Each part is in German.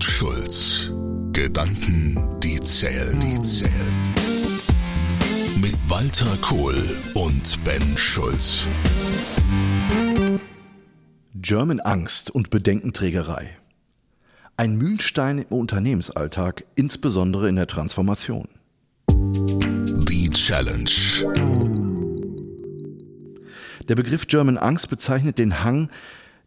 und Schulz. Gedanken, die zählen, die zählen. Mit Walter Kohl und Ben Schulz. German Angst und Bedenkenträgerei. Ein Mühlstein im Unternehmensalltag, insbesondere in der Transformation. Die Challenge. Der Begriff German Angst bezeichnet den Hang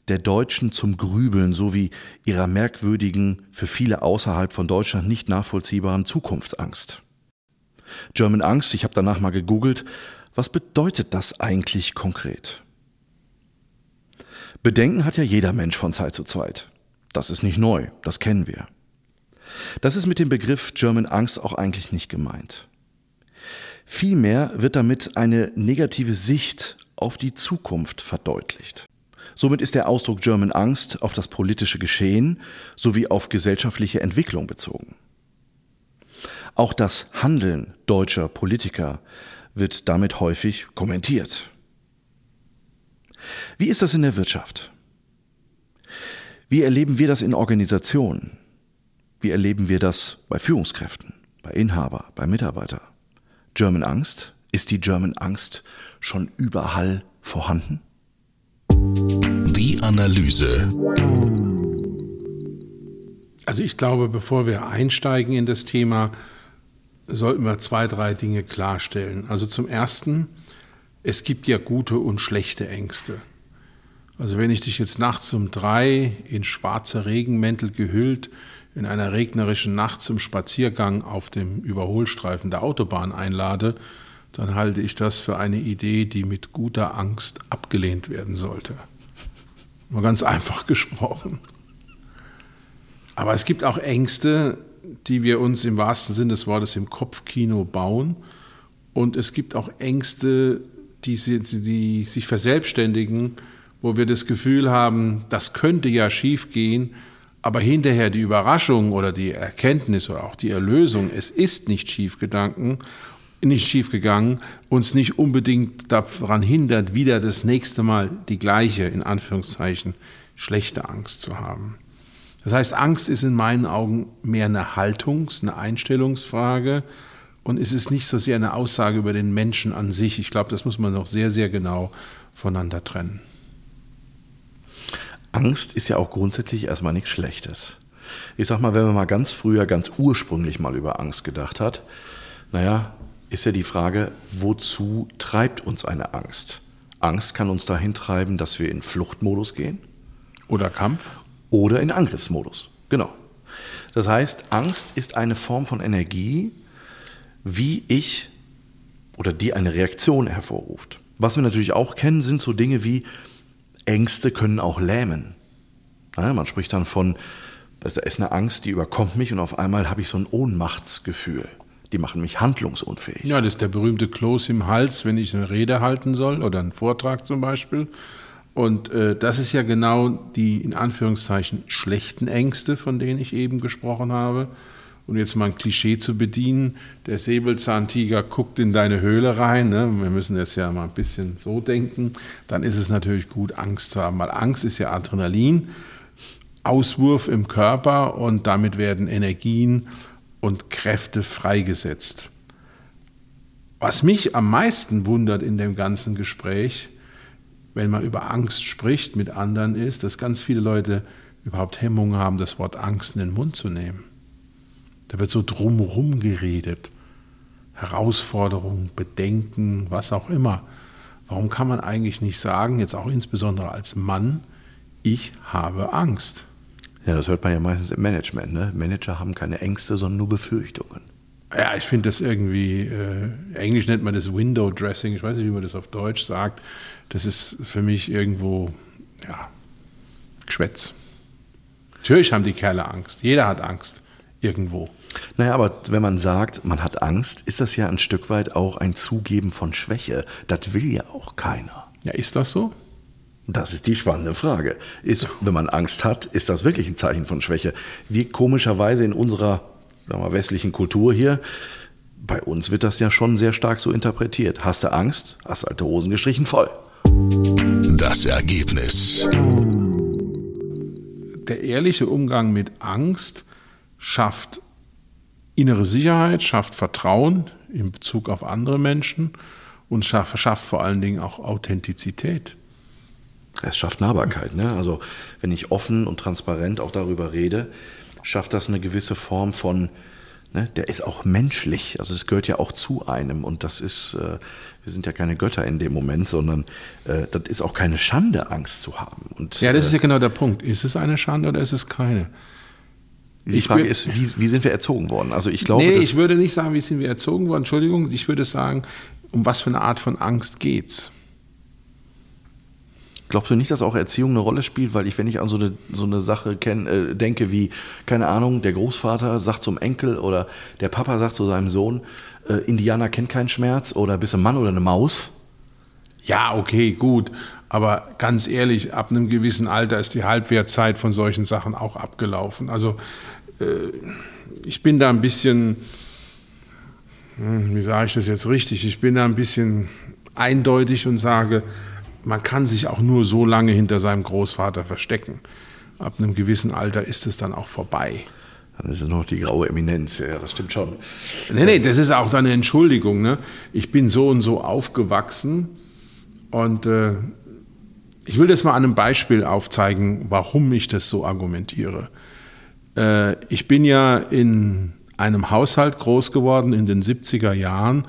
der Deutschen zum Grübeln sowie ihrer merkwürdigen, für viele außerhalb von Deutschland nicht nachvollziehbaren Zukunftsangst. German Angst, ich habe danach mal gegoogelt, was bedeutet das eigentlich konkret? Bedenken hat ja jeder Mensch von Zeit zu Zeit. Das ist nicht neu, das kennen wir. Das ist mit dem Begriff German Angst auch eigentlich nicht gemeint. Vielmehr wird damit eine negative Sicht auf die Zukunft verdeutlicht. Somit ist der Ausdruck German Angst auf das politische Geschehen sowie auf gesellschaftliche Entwicklung bezogen. Auch das Handeln deutscher Politiker wird damit häufig kommentiert. Wie ist das in der Wirtschaft? Wie erleben wir das in Organisationen? Wie erleben wir das bei Führungskräften, bei Inhaber, bei Mitarbeiter? German Angst? Ist die German Angst schon überall vorhanden? Analyse. Also ich glaube, bevor wir einsteigen in das Thema, sollten wir zwei, drei Dinge klarstellen. Also zum Ersten, es gibt ja gute und schlechte Ängste. Also wenn ich dich jetzt nachts um drei in schwarze Regenmäntel gehüllt in einer regnerischen Nacht zum Spaziergang auf dem Überholstreifen der Autobahn einlade, dann halte ich das für eine Idee, die mit guter Angst abgelehnt werden sollte. Mal ganz einfach gesprochen. Aber es gibt auch Ängste, die wir uns im wahrsten Sinne des Wortes im Kopfkino bauen. Und es gibt auch Ängste, die, die sich verselbstständigen, wo wir das Gefühl haben, das könnte ja schief gehen, aber hinterher die Überraschung oder die Erkenntnis oder auch die Erlösung, es ist nicht schief Gedanken, nicht schief gegangen, uns nicht unbedingt daran hindert, wieder das nächste Mal die gleiche, in Anführungszeichen, schlechte Angst zu haben. Das heißt, Angst ist in meinen Augen mehr eine Haltungs-, eine Einstellungsfrage und es ist nicht so sehr eine Aussage über den Menschen an sich. Ich glaube, das muss man noch sehr, sehr genau voneinander trennen. Angst ist ja auch grundsätzlich erstmal nichts Schlechtes. Ich sag mal, wenn man mal ganz früher, ganz ursprünglich mal über Angst gedacht hat, naja, ist ja die Frage, wozu treibt uns eine Angst? Angst kann uns dahin treiben, dass wir in Fluchtmodus gehen. Oder Kampf. Oder in Angriffsmodus. Genau. Das heißt, Angst ist eine Form von Energie, wie ich oder die eine Reaktion hervorruft. Was wir natürlich auch kennen, sind so Dinge wie Ängste können auch lähmen. Ja, man spricht dann von, da ist eine Angst, die überkommt mich und auf einmal habe ich so ein Ohnmachtsgefühl die machen mich handlungsunfähig. Ja, das ist der berühmte Kloß im Hals, wenn ich eine Rede halten soll oder einen Vortrag zum Beispiel. Und äh, das ist ja genau die in Anführungszeichen schlechten Ängste, von denen ich eben gesprochen habe. Und jetzt mal ein Klischee zu bedienen, der Säbelzahntiger guckt in deine Höhle rein, ne? wir müssen jetzt ja mal ein bisschen so denken, dann ist es natürlich gut, Angst zu haben, weil Angst ist ja Adrenalin, Auswurf im Körper und damit werden Energien und Kräfte freigesetzt. Was mich am meisten wundert in dem ganzen Gespräch, wenn man über Angst spricht mit anderen, ist, dass ganz viele Leute überhaupt Hemmungen haben, das Wort Angst in den Mund zu nehmen. Da wird so drumherum geredet. Herausforderungen, Bedenken, was auch immer. Warum kann man eigentlich nicht sagen, jetzt auch insbesondere als Mann, ich habe Angst? Ja, das hört man ja meistens im Management. Ne? Manager haben keine Ängste, sondern nur Befürchtungen. Ja, ich finde das irgendwie, äh, Englisch nennt man das Window Dressing, ich weiß nicht, wie man das auf Deutsch sagt. Das ist für mich irgendwo, ja, Geschwätz. Natürlich haben die Kerle Angst. Jeder hat Angst. Irgendwo. Naja, aber wenn man sagt, man hat Angst, ist das ja ein Stück weit auch ein Zugeben von Schwäche. Das will ja auch keiner. Ja, ist das so? Das ist die spannende Frage. Ist, wenn man Angst hat, ist das wirklich ein Zeichen von Schwäche? Wir komischerweise in unserer sagen wir, westlichen Kultur hier, bei uns wird das ja schon sehr stark so interpretiert. Hast du Angst, hast alte Hosen gestrichen voll. Das Ergebnis. der ehrliche Umgang mit Angst schafft innere Sicherheit, schafft Vertrauen in Bezug auf andere Menschen und schafft, schafft vor allen Dingen auch Authentizität. Es schafft Nahbarkeit. Ne? Also wenn ich offen und transparent auch darüber rede, schafft das eine gewisse Form von, ne, der ist auch menschlich. Also es gehört ja auch zu einem und das ist, äh, wir sind ja keine Götter in dem Moment, sondern äh, das ist auch keine Schande, Angst zu haben. Und, ja, das ist äh, ja genau der Punkt. Ist es eine Schande oder ist es keine? die ich Frage ist, wie, wie sind wir erzogen worden? Also ich glaube, nee, ich würde nicht sagen, wie sind wir erzogen worden. Entschuldigung, ich würde sagen, um was für eine Art von Angst geht's? Glaubst du nicht, dass auch Erziehung eine Rolle spielt? Weil ich, wenn ich an so eine, so eine Sache kenn, äh, denke wie, keine Ahnung, der Großvater sagt zum Enkel oder der Papa sagt zu seinem Sohn, äh, Indianer kennt keinen Schmerz oder bist ein Mann oder eine Maus? Ja, okay, gut. Aber ganz ehrlich, ab einem gewissen Alter ist die Halbwertzeit von solchen Sachen auch abgelaufen. Also äh, ich bin da ein bisschen, hm, wie sage ich das jetzt richtig, ich bin da ein bisschen eindeutig und sage, man kann sich auch nur so lange hinter seinem Großvater verstecken. Ab einem gewissen Alter ist es dann auch vorbei. Dann ist es noch die graue Eminenz, ja, das stimmt schon. Nee, nee, das ist auch dann eine Entschuldigung. Ne? Ich bin so und so aufgewachsen und äh, ich will das mal an einem Beispiel aufzeigen, warum ich das so argumentiere. Äh, ich bin ja in einem Haushalt groß geworden in den 70er Jahren,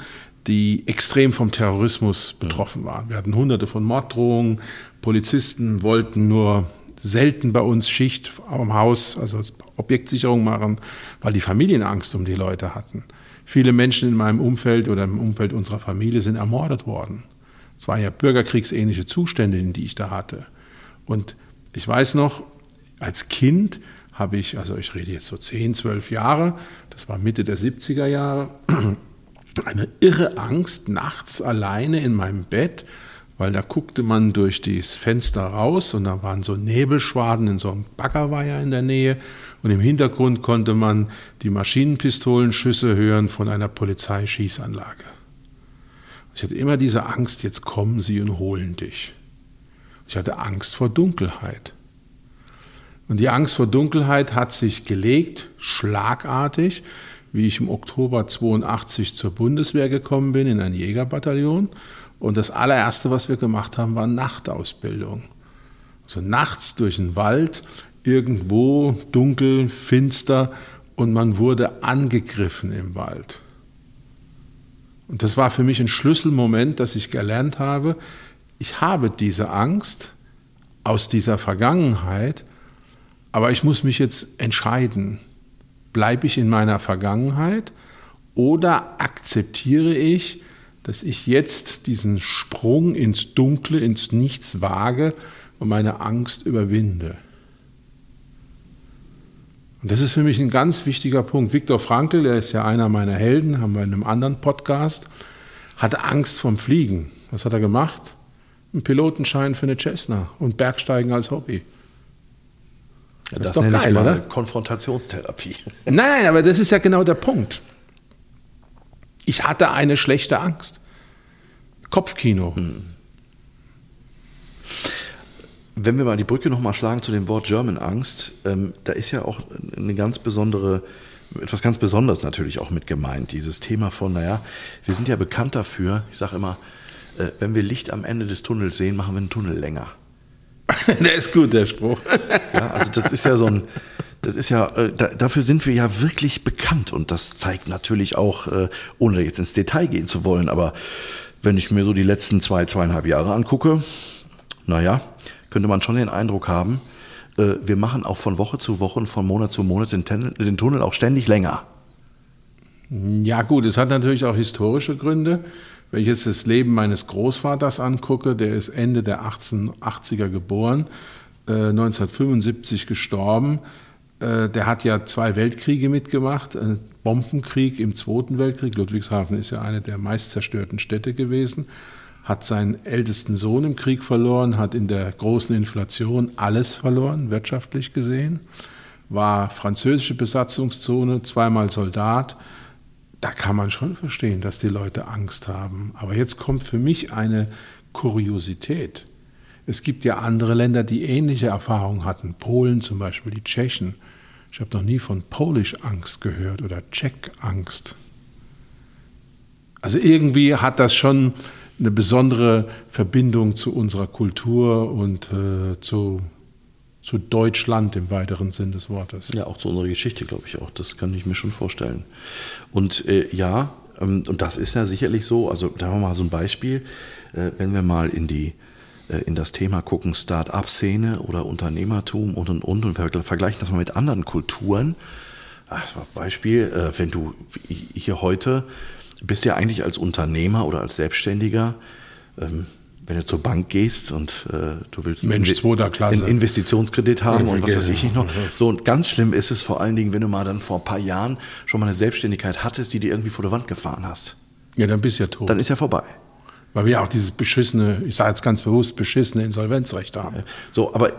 die extrem vom Terrorismus betroffen waren. Wir hatten hunderte von Morddrohungen, Polizisten wollten nur selten bei uns Schicht am Haus, also Objektsicherung machen, weil die Familien Angst um die Leute hatten. Viele Menschen in meinem Umfeld oder im Umfeld unserer Familie sind ermordet worden. Es waren ja bürgerkriegsähnliche Zustände, in die ich da hatte. Und ich weiß noch, als Kind habe ich, also ich rede jetzt so 10, 12 Jahre, das war Mitte der 70er Jahre, eine irre Angst nachts alleine in meinem Bett, weil da guckte man durch das Fenster raus und da waren so Nebelschwaden in so einem Baggerweiher in der Nähe und im Hintergrund konnte man die Maschinenpistolenschüsse hören von einer Polizeischießanlage. Ich hatte immer diese Angst, jetzt kommen sie und holen dich. Ich hatte Angst vor Dunkelheit. Und die Angst vor Dunkelheit hat sich gelegt, schlagartig, wie ich im Oktober 82 zur Bundeswehr gekommen bin, in ein Jägerbataillon. Und das allererste, was wir gemacht haben, war Nachtausbildung. Also nachts durch den Wald, irgendwo dunkel, finster und man wurde angegriffen im Wald. Und das war für mich ein Schlüsselmoment, dass ich gelernt habe, ich habe diese Angst aus dieser Vergangenheit, aber ich muss mich jetzt entscheiden. Bleibe ich in meiner Vergangenheit oder akzeptiere ich, dass ich jetzt diesen Sprung ins Dunkle, ins Nichts wage und meine Angst überwinde? Und das ist für mich ein ganz wichtiger Punkt. Viktor Frankl, der ist ja einer meiner Helden, haben wir in einem anderen Podcast, hatte Angst vom Fliegen. Was hat er gemacht? Einen Pilotenschein für eine Cessna und Bergsteigen als Hobby. Das, ist doch nenne geil, ich mal oder? Konfrontationstherapie. Nein, nein, aber das ist ja genau der Punkt. Ich hatte eine schlechte Angst. Kopfkino. Wenn wir mal die Brücke nochmal schlagen zu dem Wort German Angst, ähm, da ist ja auch eine ganz besondere, etwas ganz Besonderes natürlich auch mit gemeint. Dieses Thema von, naja, wir sind ja bekannt dafür, ich sage immer, äh, wenn wir Licht am Ende des Tunnels sehen, machen wir einen Tunnel länger. Der ist gut, der Spruch. Ja, also das ist ja so ein, das ist ja, äh, da, dafür sind wir ja wirklich bekannt und das zeigt natürlich auch, äh, ohne jetzt ins Detail gehen zu wollen, aber wenn ich mir so die letzten zwei, zweieinhalb Jahre angucke, naja, könnte man schon den Eindruck haben, äh, wir machen auch von Woche zu Woche und von Monat zu Monat den, Tunnel- den Tunnel auch ständig länger. Ja gut, es hat natürlich auch historische Gründe. Wenn ich jetzt das Leben meines Großvaters angucke, der ist Ende der 1880er geboren, äh, 1975 gestorben. Äh, der hat ja zwei Weltkriege mitgemacht, einen Bombenkrieg im Zweiten Weltkrieg. Ludwigshafen ist ja eine der meist zerstörten Städte gewesen. Hat seinen ältesten Sohn im Krieg verloren, hat in der großen Inflation alles verloren, wirtschaftlich gesehen. War französische Besatzungszone, zweimal Soldat da kann man schon verstehen, dass die Leute Angst haben. Aber jetzt kommt für mich eine Kuriosität. Es gibt ja andere Länder, die ähnliche Erfahrungen hatten. Polen zum Beispiel, die Tschechen. Ich habe noch nie von Polish-Angst gehört oder Czech-Angst. Also irgendwie hat das schon eine besondere Verbindung zu unserer Kultur und äh, zu, zu Deutschland im weiteren Sinn des Wortes. Ja, auch zu unserer Geschichte, glaube ich auch. Das kann ich mir schon vorstellen. Und äh, ja, ähm, und das ist ja sicherlich so. Also da haben wir mal so ein Beispiel. Äh, wenn wir mal in die äh, in das Thema gucken, Start-up-Szene oder Unternehmertum und und und und vergleichen das mal mit anderen Kulturen. Ach, Beispiel, äh, wenn du hier heute bist ja eigentlich als Unternehmer oder als Selbstständiger, ähm, wenn du zur Bank gehst und äh, du willst Mensch, einen Investitionskredit haben und was weiß ich nicht noch. So, und ganz schlimm ist es vor allen Dingen, wenn du mal dann vor ein paar Jahren schon mal eine Selbstständigkeit hattest, die dir irgendwie vor der Wand gefahren hast. Ja, dann bist du ja tot. Dann ist ja vorbei. Weil wir auch dieses beschissene, ich sage jetzt ganz bewusst, beschissene Insolvenzrecht haben. So, aber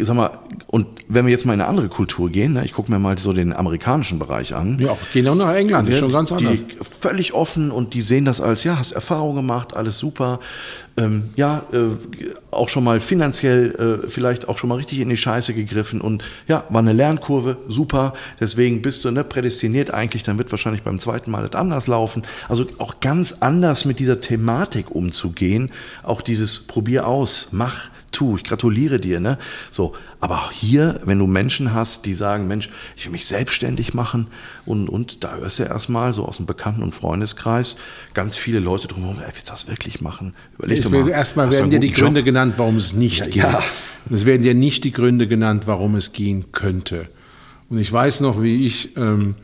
sag mal, und wenn wir jetzt mal in eine andere Kultur gehen, ne, ich gucke mir mal so den amerikanischen Bereich an. Ja, gehen auch nach England, ist schon ganz anders. Die völlig offen und die sehen das als, ja, hast Erfahrung gemacht, alles super. Ähm, ja, äh, auch schon mal finanziell, äh, vielleicht auch schon mal richtig in die Scheiße gegriffen und ja, war eine Lernkurve, super. Deswegen bist du ne, prädestiniert eigentlich, dann wird wahrscheinlich beim zweiten Mal das anders laufen. Also auch ganz anders mit dieser Thematik umzugehen. Auch dieses Probier aus, mach, tu, ich gratuliere dir, ne? So, aber hier, wenn du Menschen hast, die sagen, Mensch, ich will mich selbstständig machen und, und da hörst du erstmal so aus dem Bekannten- und Freundeskreis ganz viele Leute drumherum, ey, willst du das wirklich machen? Überleg doch mal. Erstmal werden dir die Gründe Job? genannt, warum es nicht ja, geht. Ja. Es werden dir nicht die Gründe genannt, warum es gehen könnte. Und ich weiß noch, wie ich ähm,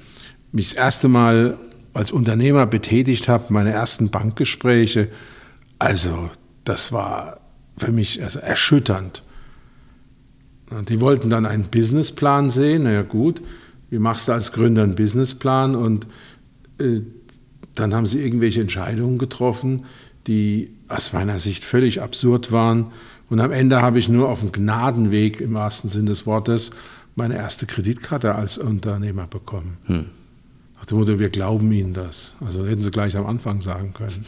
mich das erste Mal als Unternehmer betätigt habe, meine ersten Bankgespräche. Also, das war für mich also erschütternd. Die wollten dann einen Businessplan sehen. Na ja, gut, wie machst du als Gründer einen Businessplan? Und äh, dann haben sie irgendwelche Entscheidungen getroffen, die aus meiner Sicht völlig absurd waren. Und am Ende habe ich nur auf dem Gnadenweg im wahrsten Sinn des Wortes meine erste Kreditkarte als Unternehmer bekommen. Hm. Nach dem Motto, wir glauben Ihnen das. Also hätten Sie gleich am Anfang sagen können.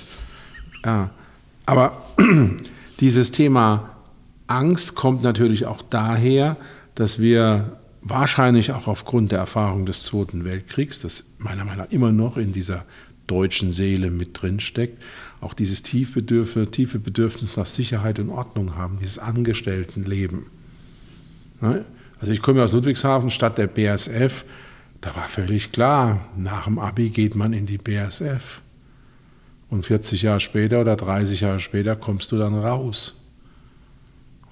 Ja, aber Dieses Thema Angst kommt natürlich auch daher, dass wir wahrscheinlich auch aufgrund der Erfahrung des Zweiten Weltkriegs, das meiner Meinung nach immer noch in dieser deutschen Seele mit drin steckt, auch dieses tiefe Bedürfnis, nach Sicherheit und Ordnung haben, dieses Angestelltenleben. Also ich komme aus Ludwigshafen, Stadt der BASF, da war völlig klar, nach dem Abi geht man in die BASF. Und 40 Jahre später oder 30 Jahre später kommst du dann raus.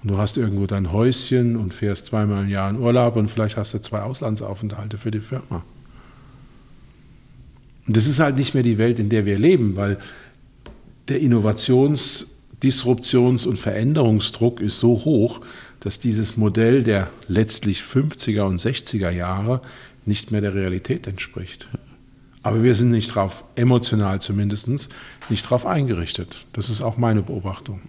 Und du hast irgendwo dein Häuschen und fährst zweimal im Jahr in Urlaub und vielleicht hast du zwei Auslandsaufenthalte für die Firma. Und das ist halt nicht mehr die Welt, in der wir leben, weil der Innovations-, Disruptions- und Veränderungsdruck ist so hoch, dass dieses Modell der letztlich 50er und 60er Jahre nicht mehr der Realität entspricht. Aber wir sind nicht drauf, emotional zumindest, nicht drauf eingerichtet. Das ist auch meine Beobachtung.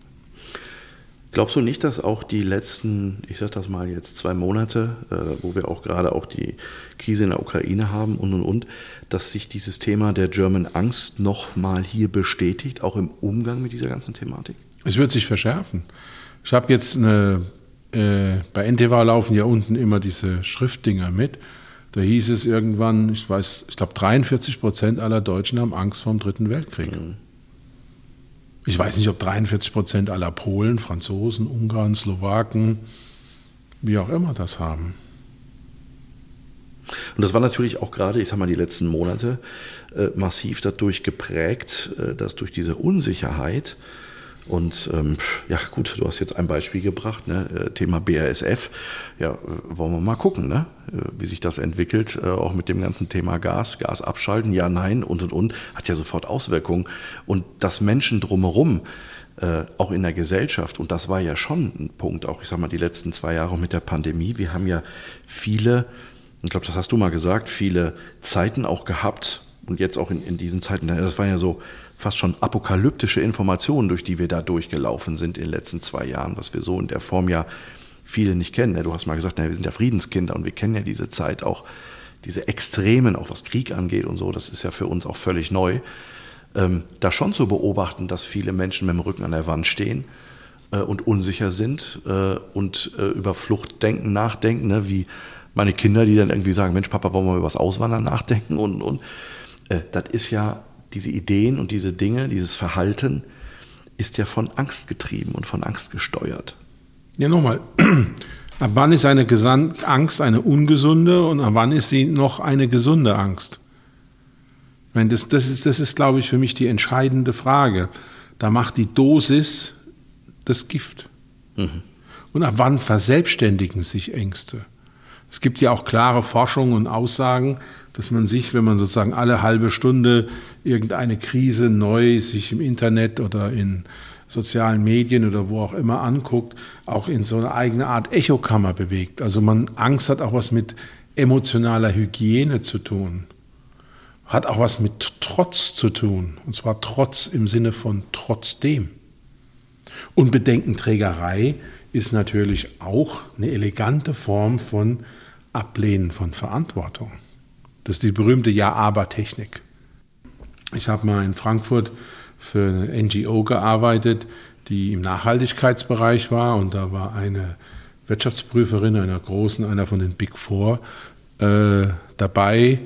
Glaubst du nicht, dass auch die letzten, ich sage das mal jetzt zwei Monate, äh, wo wir auch gerade auch die Krise in der Ukraine haben und und und, dass sich dieses Thema der German Angst nochmal hier bestätigt, auch im Umgang mit dieser ganzen Thematik? Es wird sich verschärfen. Ich habe jetzt eine, äh, bei NTV laufen ja unten immer diese Schriftdinger mit. Da hieß es irgendwann, ich weiß, ich glaube 43 Prozent aller Deutschen haben Angst vor dem Dritten Weltkrieg. Mhm. Ich weiß nicht, ob 43 Prozent aller Polen, Franzosen, Ungarn, Slowaken, wie auch immer das haben. Und das war natürlich auch gerade, ich sag mal, die letzten Monate äh, massiv dadurch geprägt, äh, dass durch diese Unsicherheit und ähm, ja, gut, du hast jetzt ein Beispiel gebracht, ne? Äh, Thema BASF. Ja, äh, wollen wir mal gucken, ne? Äh, wie sich das entwickelt, auch mit dem ganzen Thema Gas, Gas abschalten, ja, nein und und und, hat ja sofort Auswirkungen. Und dass Menschen drumherum, äh, auch in der Gesellschaft, und das war ja schon ein Punkt, auch ich sag mal, die letzten zwei Jahre mit der Pandemie, wir haben ja viele, ich glaube, das hast du mal gesagt, viele Zeiten auch gehabt, und jetzt auch in, in diesen Zeiten, das war ja so fast schon apokalyptische Informationen, durch die wir da durchgelaufen sind in den letzten zwei Jahren, was wir so in der Form ja viele nicht kennen. Ne? Du hast mal gesagt, wir sind ja Friedenskinder und wir kennen ja diese Zeit auch, diese Extremen, auch was Krieg angeht und so, das ist ja für uns auch völlig neu. Ähm, da schon zu beobachten, dass viele Menschen mit dem Rücken an der Wand stehen äh, und unsicher sind äh, und äh, über Fluchtdenken nachdenken, ne? wie meine Kinder, die dann irgendwie sagen, Mensch, Papa, wollen wir über das Auswandern nachdenken? Und, und das ist ja, diese Ideen und diese Dinge, dieses Verhalten ist ja von Angst getrieben und von Angst gesteuert. Ja, nochmal. Ab wann ist eine Gesan Angst eine ungesunde und ab wann ist sie noch eine gesunde Angst? Ich meine, das, das, ist, das ist, glaube ich, für mich die entscheidende Frage. Da macht die Dosis das Gift. Mhm. Und ab wann verselbstständigen sich Ängste? Es gibt ja auch klare Forschung und Aussagen, dass man sich, wenn man sozusagen alle halbe Stunde irgendeine Krise neu sich im Internet oder in sozialen Medien oder wo auch immer anguckt, auch in so eine eigene Art Echokammer bewegt. Also man Angst hat auch was mit emotionaler Hygiene zu tun. Hat auch was mit Trotz zu tun. Und zwar Trotz im Sinne von trotzdem. Und Bedenkenträgerei ist natürlich auch eine elegante Form von Ablehnen von Verantwortung. Das ist die berühmte Ja-Aber-Technik. Ich habe mal in Frankfurt für eine NGO gearbeitet, die im Nachhaltigkeitsbereich war und da war eine Wirtschaftsprüferin einer großen, einer von den Big Four äh, dabei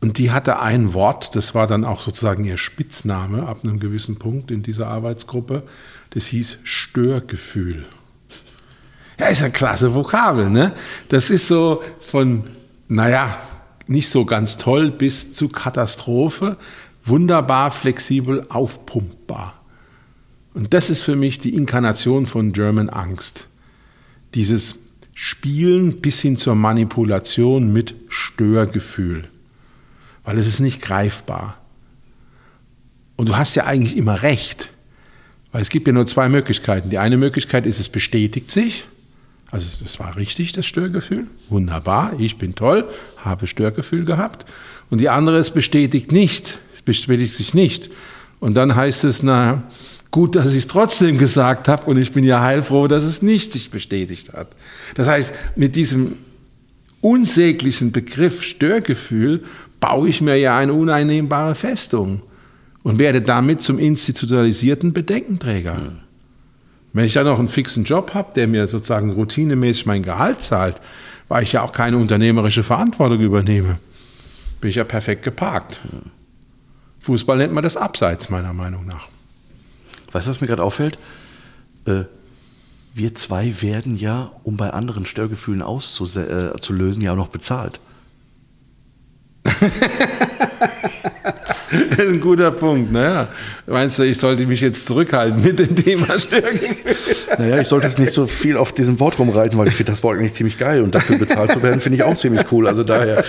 und die hatte ein Wort, das war dann auch sozusagen ihr Spitzname ab einem gewissen Punkt in dieser Arbeitsgruppe, das hieß Störgefühl. Ja, ist ein klasse Vokabel, ne? Das ist so von, naja, nicht so ganz toll bis zu Katastrophe, wunderbar flexibel aufpumpbar. Und das ist für mich die Inkarnation von German Angst. Dieses Spielen bis hin zur Manipulation mit Störgefühl. Weil es ist nicht greifbar. Und du hast ja eigentlich immer recht. Weil es gibt ja nur zwei Möglichkeiten. Die eine Möglichkeit ist, es bestätigt sich. Also es war richtig, das Störgefühl. Wunderbar, ich bin toll, habe Störgefühl gehabt. Und die andere, es bestätigt nicht, es bestätigt sich nicht. Und dann heißt es, na gut, dass ich es trotzdem gesagt habe und ich bin ja heilfroh, dass es nicht sich bestätigt hat. Das heißt, mit diesem unsäglichen Begriff Störgefühl baue ich mir ja eine uneinnehmbare Festung und werde damit zum institutionalisierten Bedenkenträger. Mhm. Wenn ich dann noch einen fixen Job habe, der mir sozusagen routinemäßig mein Gehalt zahlt, weil ich ja auch keine unternehmerische Verantwortung übernehme, bin ich ja perfekt geparkt. Fußball nennt man das Abseits, meiner Meinung nach. Weißt du, was mir gerade auffällt? Äh, wir zwei werden ja, um bei anderen Störgefühlen auszulösen, äh, ja auch noch bezahlt. das ist ein guter Punkt. Naja, meinst du, ich sollte mich jetzt zurückhalten mit dem Thema Störgefühl? Naja, ich sollte es nicht so viel auf diesem Wort rumreiten, weil ich finde das Wort eigentlich ziemlich geil und dafür bezahlt zu werden, finde ich auch ziemlich cool. Also daher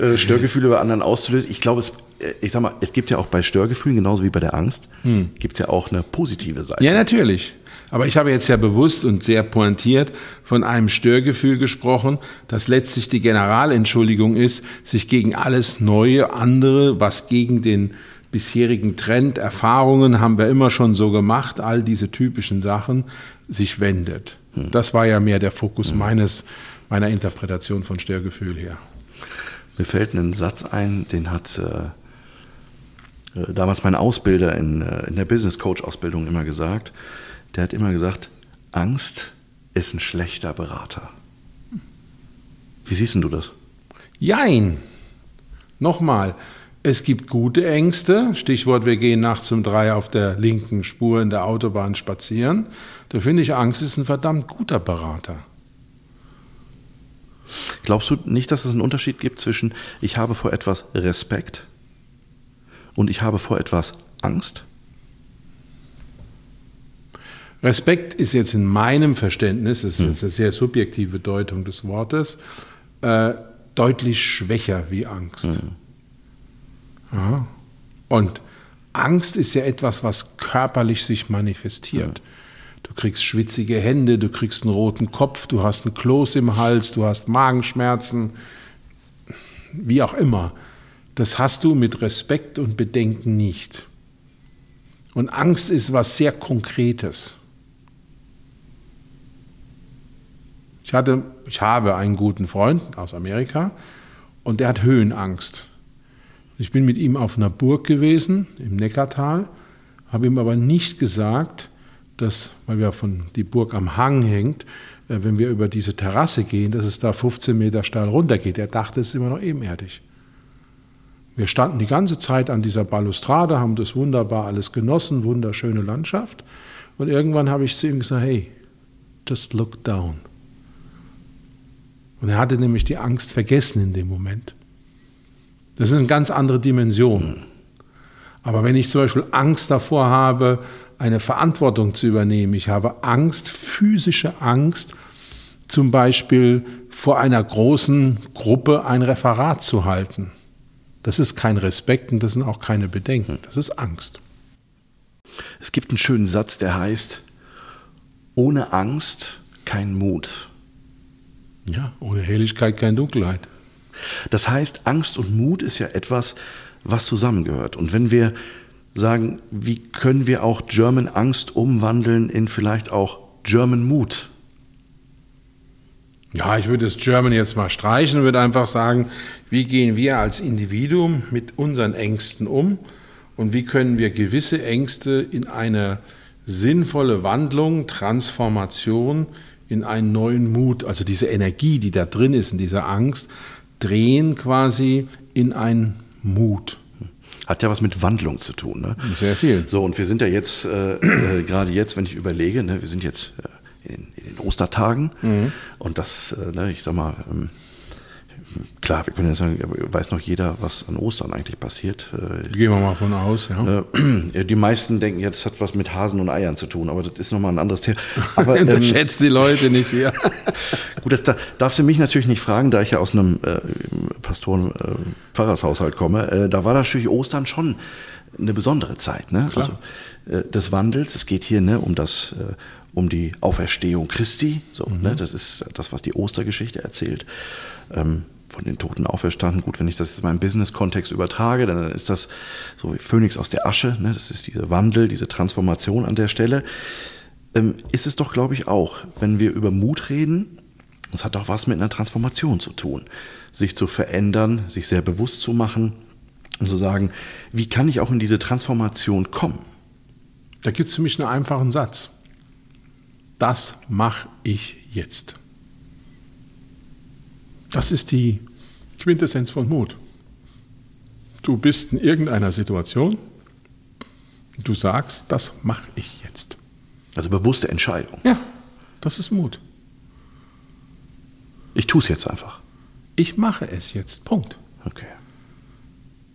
äh, Störgefühle bei anderen auszulösen. Ich glaube, es, ich sag mal, es gibt ja auch bei Störgefühlen, genauso wie bei der Angst, hm. gibt es ja auch eine positive Seite. Ja, natürlich. Aber ich habe jetzt ja bewusst und sehr pointiert von einem Störgefühl gesprochen, das letztlich die Generalentschuldigung ist, sich gegen alles Neue, andere, was gegen den bisherigen Trend, Erfahrungen haben wir immer schon so gemacht, all diese typischen Sachen, sich wendet. Hm. Das war ja mehr der Fokus hm. meines, meiner Interpretation von Störgefühl her. Mir fällt ein Satz ein, den hat äh, äh damals mein Ausbilder in, äh, in der Business Coach Ausbildung immer gesagt der hat immer gesagt, Angst ist ein schlechter Berater. Wie siehst du das? Jein. Nochmal, es gibt gute Ängste. Stichwort, wir gehen nachts um drei auf der linken Spur in der Autobahn spazieren. Da finde ich, Angst ist ein verdammt guter Berater. Glaubst du nicht, dass es einen Unterschied gibt zwischen ich habe vor etwas Respekt und ich habe vor etwas Angst? Respekt ist jetzt in meinem Verständnis, das ist eine sehr subjektive Deutung des Wortes, äh, deutlich schwächer wie Angst. Mhm. Ja. Und Angst ist ja etwas, was körperlich sich manifestiert. Mhm. Du kriegst schwitzige Hände, du kriegst einen roten Kopf, du hast einen Kloß im Hals, du hast Magenschmerzen, wie auch immer. Das hast du mit Respekt und Bedenken nicht. Und Angst ist was sehr Konkretes. Ich, hatte, ich habe einen guten Freund aus Amerika und der hat Höhenangst. Ich bin mit ihm auf einer Burg gewesen im Neckartal, habe ihm aber nicht gesagt, dass, weil wir von die Burg am Hang hängt, äh, wenn wir über diese Terrasse gehen, dass es da 15 Meter steil runtergeht. Er dachte, es ist immer noch ebenerdig. Wir standen die ganze Zeit an dieser Balustrade, haben das wunderbar alles genossen, wunderschöne Landschaft. Und irgendwann habe ich zu ihm gesagt, hey, just look down. Und er hatte nämlich die Angst vergessen in dem Moment. Das ist eine ganz andere Dimension. Aber wenn ich zum Beispiel Angst davor habe, eine Verantwortung zu übernehmen, ich habe Angst, physische Angst, zum Beispiel vor einer großen Gruppe ein Referat zu halten. Das ist kein Respekt und das sind auch keine Bedenken, das ist Angst. Es gibt einen schönen Satz, der heißt, ohne Angst kein Mut. Ja, ohne Helligkeit keine Dunkelheit. Das heißt, Angst und Mut ist ja etwas, was zusammengehört. Und wenn wir sagen, wie können wir auch German Angst umwandeln in vielleicht auch German Mut? Ja, ich würde das German jetzt mal streichen und würde einfach sagen, wie gehen wir als Individuum mit unseren Ängsten um und wie können wir gewisse Ängste in eine sinnvolle Wandlung, Transformation, in einen neuen Mut, also diese Energie, die da drin ist, in dieser Angst, drehen quasi in einen Mut. Hat ja was mit Wandlung zu tun. Ne? Sehr viel. So, und wir sind ja jetzt, äh, äh, gerade jetzt, wenn ich überlege, ne, wir sind jetzt äh, in, in, den Ostertagen mhm. und das, äh, ne, ich sag mal, ähm, klar, wir können ja sagen, weiß noch jeder, was an Ostern eigentlich passiert. Äh, Gehen wir mal von aus, ja. Äh, die meisten denken, ja, das hat was mit Hasen und Eiern zu tun, aber das ist nochmal ein anderes Thema. Aber, ähm, schätzt die Leute nicht hier. Gut, das da, darfst du mich natürlich nicht fragen, da ich ja aus einem äh, Pastoren-Pfarrershaushalt äh, komme. Äh, da war natürlich Ostern schon eine besondere Zeit. Ne? Klar. Also, äh, des Wandels. Es geht hier ne, um das um die Auferstehung Christi. So, mhm. ne, das ist das, was die Ostergeschichte erzählt. Ähm, von den Toten auferstanden. Gut, wenn ich das jetzt mal im Business-Kontext übertrage, dann ist das so wie Phönix aus der Asche. Ne? Das ist dieser Wandel, diese Transformation an der Stelle. Ähm, ist es doch, glaube ich, auch, wenn wir über Mut reden, das hat doch was mit einer Transformation zu tun. Sich zu verändern, sich sehr bewusst zu machen und zu sagen, wie kann ich auch in diese Transformation kommen? Da gibt es für mich einen einfachen Satz. Das mache ich jetzt. Das ist die Quintessenz von Mut. Du bist in irgendeiner Situation, du sagst, das mache ich jetzt. Also bewusste Entscheidung. Ja, das ist Mut. Ich tue es jetzt einfach. Ich mache es jetzt. Punkt. Okay.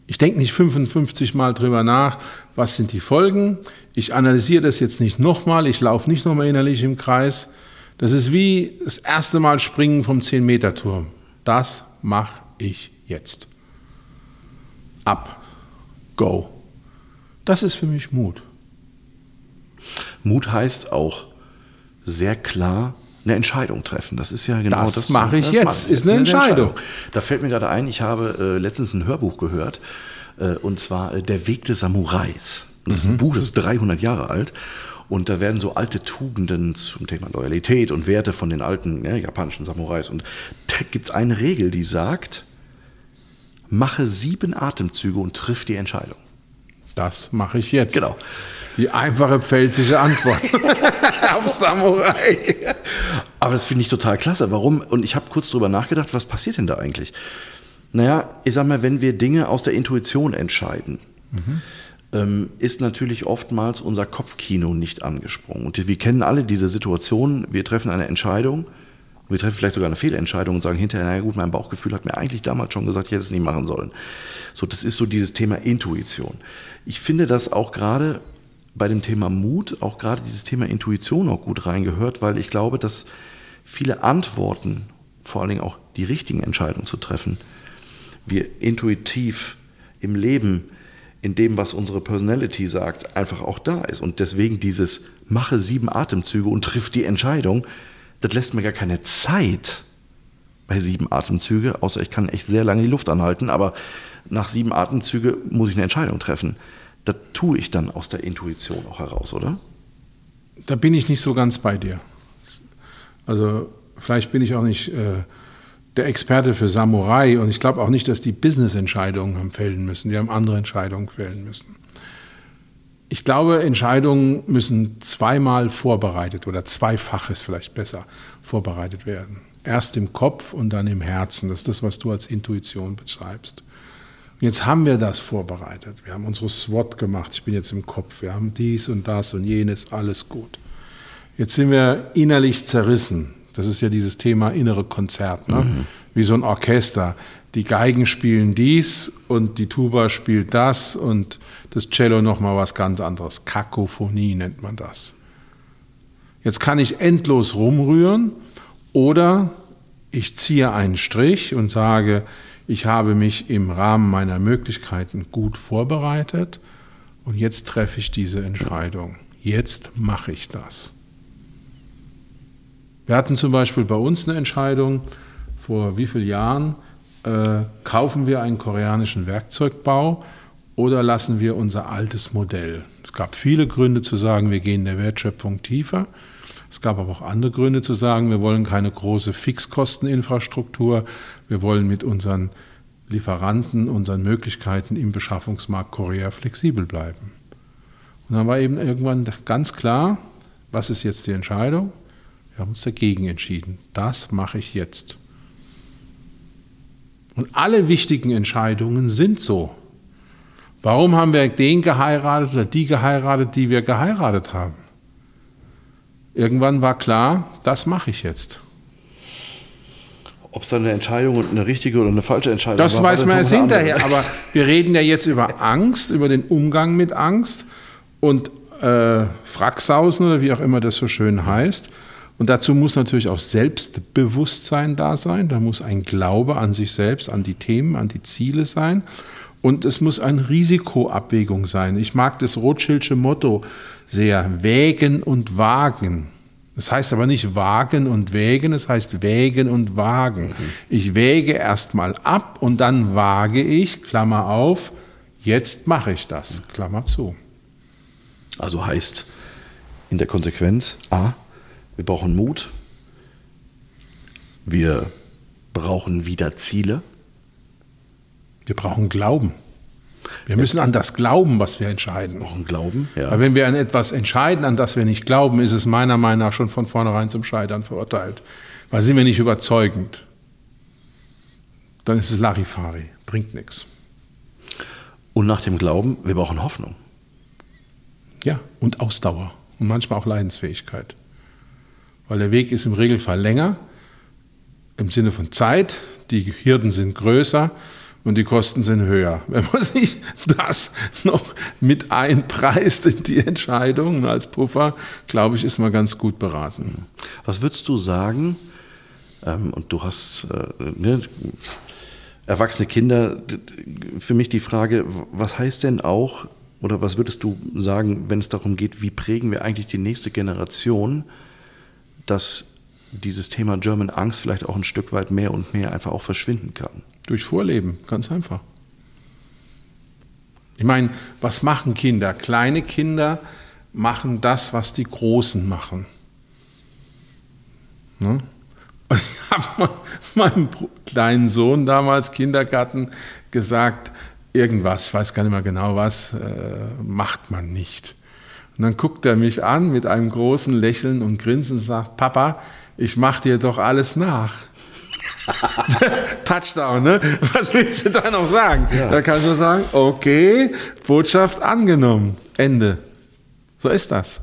Ich denke nicht 55 Mal drüber nach, was sind die Folgen. Ich analysiere das jetzt nicht nochmal. Ich laufe nicht nochmal innerlich im Kreis. Das ist wie das erste Mal springen vom 10-Meter-Turm das mache ich jetzt. Ab. Go. Das ist für mich Mut. Mut heißt auch sehr klar eine Entscheidung treffen. Das ist ja genau das. Das mache ich das jetzt, mach ich. ist eine, Entscheidung. Entscheidung. Da fällt mir gerade ein, ich habe äh, letztens ein Hörbuch gehört, und zwar äh, Der Weg des Samurais. Das ist ein mhm. Buch, das ist 300 Jahre alt. Und da werden so alte Tugenden zum Thema Loyalität und Werte von den alten ja, japanischen Samurais. Und da gibt es eine Regel, die sagt, mache sieben Atemzüge und triff die Entscheidung. Das mache ich jetzt. Genau. Die einfache pfälzische Antwort auf Samurai. Aber das finde ich total klasse. Warum? Und ich habe kurz drüber nachgedacht, was passiert denn da eigentlich? Naja, ich sag mal, wenn wir Dinge aus der Intuition entscheiden, mhm ähm, ist natürlich oftmals unser Kopfkino nicht angesprungen. Und wir kennen alle diese Situation, wir treffen eine Entscheidung, wir treffen vielleicht sogar eine Fehlentscheidung und sagen hinterher, naja gut, mein Bauchgefühl hat mir eigentlich damals schon gesagt, ich hätte es nicht machen sollen. So, das ist so dieses Thema Intuition. Ich finde, dass auch gerade bei dem Thema Mut, auch gerade dieses Thema Intuition auch gut reingehört, weil ich glaube, dass viele Antworten, vor allen Dingen auch die richtigen Entscheidungen zu treffen, wir intuitiv im Leben in dem, was unsere Personality sagt, einfach auch da ist. Und deswegen dieses mache sieben Atemzüge und triff die Entscheidung, das lässt mir gar keine Zeit bei sieben Atemzüge, außer ich kann echt sehr lange die Luft anhalten, aber nach sieben Atemzüge muss ich eine Entscheidung treffen. Das tue ich dann aus der Intuition auch heraus, oder? Da bin ich nicht so ganz bei dir. Also vielleicht bin ich auch nicht äh, der Experte für Samurai und ich glaube auch nicht, dass die Business-Entscheidungen haben fällen müssen. Die haben andere Entscheidungen fällen müssen. Ich glaube, Entscheidungen müssen zweimal vorbereitet oder zweifaches vielleicht besser vorbereitet werden. Erst im Kopf und dann im Herzen. Das ist das, was du als Intuition beschreibst. Jetzt haben wir das vorbereitet. Wir haben unsere SWOT gemacht. Ich bin jetzt im Kopf. Wir haben dies und das und jenes. Alles gut. Jetzt sind wir innerlich zerrissen. Das ist ja dieses Thema innere Konzert. Ne? Mhm. Wie so ein Orchester. Die Geigen spielen dies und die Tuba spielt das und das Cello nochmal was ganz anderes. Kakophonie nennt man das. Jetzt kann ich endlos rumrühren oder ich ziehe einen Strich und sage, ich habe mich im Rahmen meiner Möglichkeiten gut vorbereitet und jetzt treffe ich diese Entscheidung. Jetzt mache ich das. Wir hatten zum Beispiel bei uns eine Entscheidung vor wie vielen Jahren, äh, kaufen wir einen koreanischen Werkzeugbau oder lassen wir unser altes Modell? Es gab viele Gründe zu sagen, wir gehen der Wertschöpfung tiefer. Es gab aber auch andere Gründe zu sagen, wir wollen keine große Fixkosteninfrastruktur. Wir wollen mit unseren Lieferanten, unseren Möglichkeiten im Beschaffungsmarkt Korea flexibel bleiben. Und dann war eben irgendwann ganz klar, was ist jetzt die Entscheidung? Wir haben uns dagegen entschieden. Das mache ich jetzt. Und alle wichtigen Entscheidungen sind so. Warum haben wir den geheiratet oder die geheiratet, die wir geheiratet haben? Irgendwann war klar, das mache ich jetzt. Ob es dann eine Entscheidung und eine richtige oder eine falsche Entscheidung das war. Das weiß man erst hinterher. Aber wir reden ja jetzt über Angst, über den Umgang mit Angst und äh, Fracksausen oder wie auch immer das so schön heißt. Und dazu muss natürlich auch Selbstbewusstsein da sein. Da muss ein Glaube an sich selbst, an die Themen, an die Ziele sein. Und es muss eine Risikoabwägung sein. Ich mag das Rothschildsche Motto sehr, wägen und wagen. Das heißt aber nicht wagen und wägen, es heißt wägen und wagen. Mhm. Ich wäge erstmal ab und dann wage ich, Klammer auf, jetzt mache ich das, Klammer zu. Also heißt in der Konsequenz, a, wir brauchen Mut, wir brauchen wieder Ziele, wir brauchen Glauben. Wir müssen an das glauben, was wir entscheiden. Brauchen Glauben, ja. Weil wenn wir an etwas entscheiden, an das wir nicht glauben, ist es meiner Meinung nach schon von vornherein zum Scheitern verurteilt. Weil sind wir nicht überzeugend, dann ist es Larifari, bringt nichts. Und nach dem Glauben, wir brauchen Hoffnung. Ja, und Ausdauer und manchmal auch Leidensfähigkeit. Weil der Weg ist im Regelfall länger, im Sinne von Zeit, die Hürden sind größer und die Kosten sind höher. Wenn man sich das noch mit einpreist in die Entscheidung als Puffer, glaube ich, ist man ganz gut beraten. Was würdest du sagen, ähm, und du hast äh, ne, erwachsene Kinder, für mich die Frage, was heißt denn auch, oder was würdest du sagen, wenn es darum geht, wie prägen wir eigentlich die nächste Generation, dass dieses Thema German Angst vielleicht auch ein Stück weit mehr und mehr einfach auch verschwinden kann? Durch Vorleben, ganz einfach. Ich meine, was machen Kinder? Kleine Kinder machen das, was die Großen machen. Ne? Und ich habe meinem kleinen Sohn damals Kindergarten gesagt, irgendwas, ich weiß gar nicht mehr genau was, äh, macht man nicht. Und dann guckt er mich an mit einem großen Lächeln und Grinsen und sagt, Papa, ich mache dir doch alles nach. Touchdown, ne? Was willst du da noch sagen? Ja. Da kannst du sagen, okay, Botschaft angenommen. Ende. So ist das.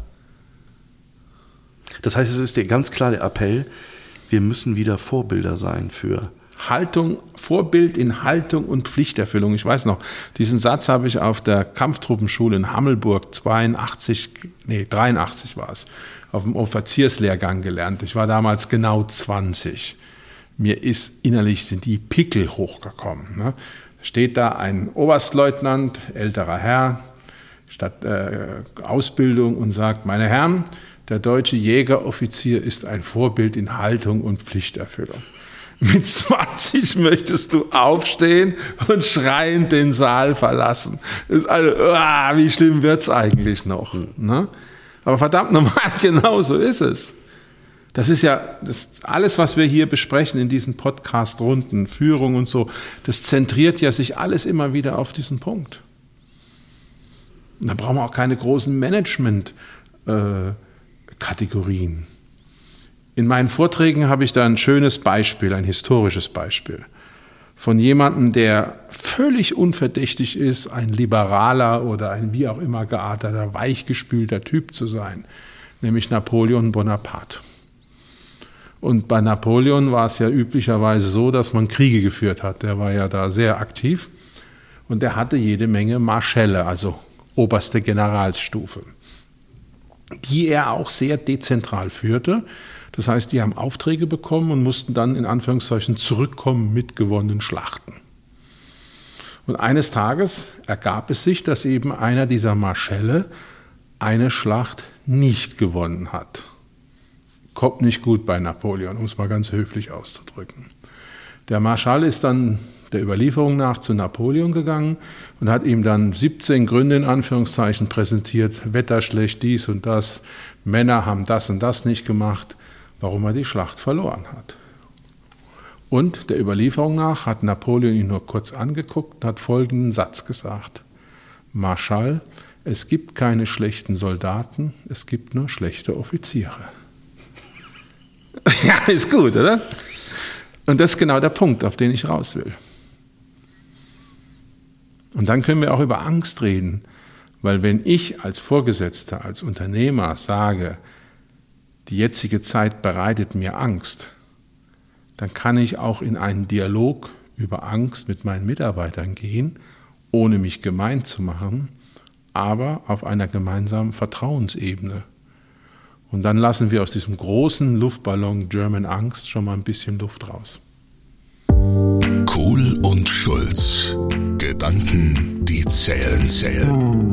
Das heißt, es ist dir ganz klar der Appell, wir müssen wieder Vorbilder sein für Haltung, Vorbild in Haltung und Pflichterfüllung. Ich weiß noch, diesen Satz habe ich auf der Kampftruppenschule in Hammelburg 82, nee, 83 war es, auf dem Offizierslehrgang gelernt. Ich war damals genau 20 mir ist innerlich sind die Pickel hochgekommen. Ne? Steht da ein Oberstleutnant, älterer Herr, statt äh, Ausbildung und sagt, meine Herren, der deutsche Jägeroffizier ist ein Vorbild in Haltung und Pflichterfüllung. Mit 20 möchtest du aufstehen und schreiend den Saal verlassen. Also, ah, wie schlimm wird es eigentlich noch? Ne? Aber verdammt normal, genau so ist es. Das ist ja das, alles, was wir hier besprechen in diesen Podcast-Runden, Führung und so, das zentriert ja sich alles immer wieder auf diesen Punkt. Und da brauchen wir auch keine großen Management-Kategorien. Äh, In meinen Vorträgen habe ich da ein schönes Beispiel, ein historisches Beispiel von jemandem, der völlig unverdächtig ist, ein liberaler oder ein wie auch immer gearteter, weichgespülter Typ zu sein, nämlich Napoleon Bonaparte. Und bei Napoleon war es ja üblicherweise so, dass man Kriege geführt hat. Der war ja da sehr aktiv und der hatte jede Menge Marschälle, also oberste Generalsstufe, die er auch sehr dezentral führte. Das heißt, die haben Aufträge bekommen und mussten dann in Anführungszeichen zurückkommen mit gewonnenen Schlachten. Und eines Tages ergab es sich, dass eben einer dieser Marschälle eine Schlacht nicht gewonnen hat. Kommt nicht gut bei Napoleon, um es mal ganz höflich auszudrücken. Der Marschall ist dann der Überlieferung nach zu Napoleon gegangen und hat ihm dann 17 Gründe in Anführungszeichen präsentiert, Wetter schlecht, dies und das, Männer haben das und das nicht gemacht, warum er die Schlacht verloren hat. Und der Überlieferung nach hat Napoleon ihn nur kurz angeguckt und hat folgenden Satz gesagt. Marschall, es gibt keine schlechten Soldaten, es gibt nur schlechte Offiziere. ja, ist gut, oder? Und das ist genau der Punkt, auf den ich raus will. Und dann können wir auch über Angst reden, weil wenn ich als Vorgesetzter, als Unternehmer sage, die jetzige Zeit bereitet mir Angst, dann kann ich auch in einen Dialog über Angst mit meinen Mitarbeitern gehen, ohne mich gemein zu machen, aber auf einer gemeinsamen Vertrauensebene. Und dann lassen wir aus diesem großen Luftballon German Angst schon mal ein bisschen Luft raus. Kohl und Schulz. Gedanken, die zählen, zählen.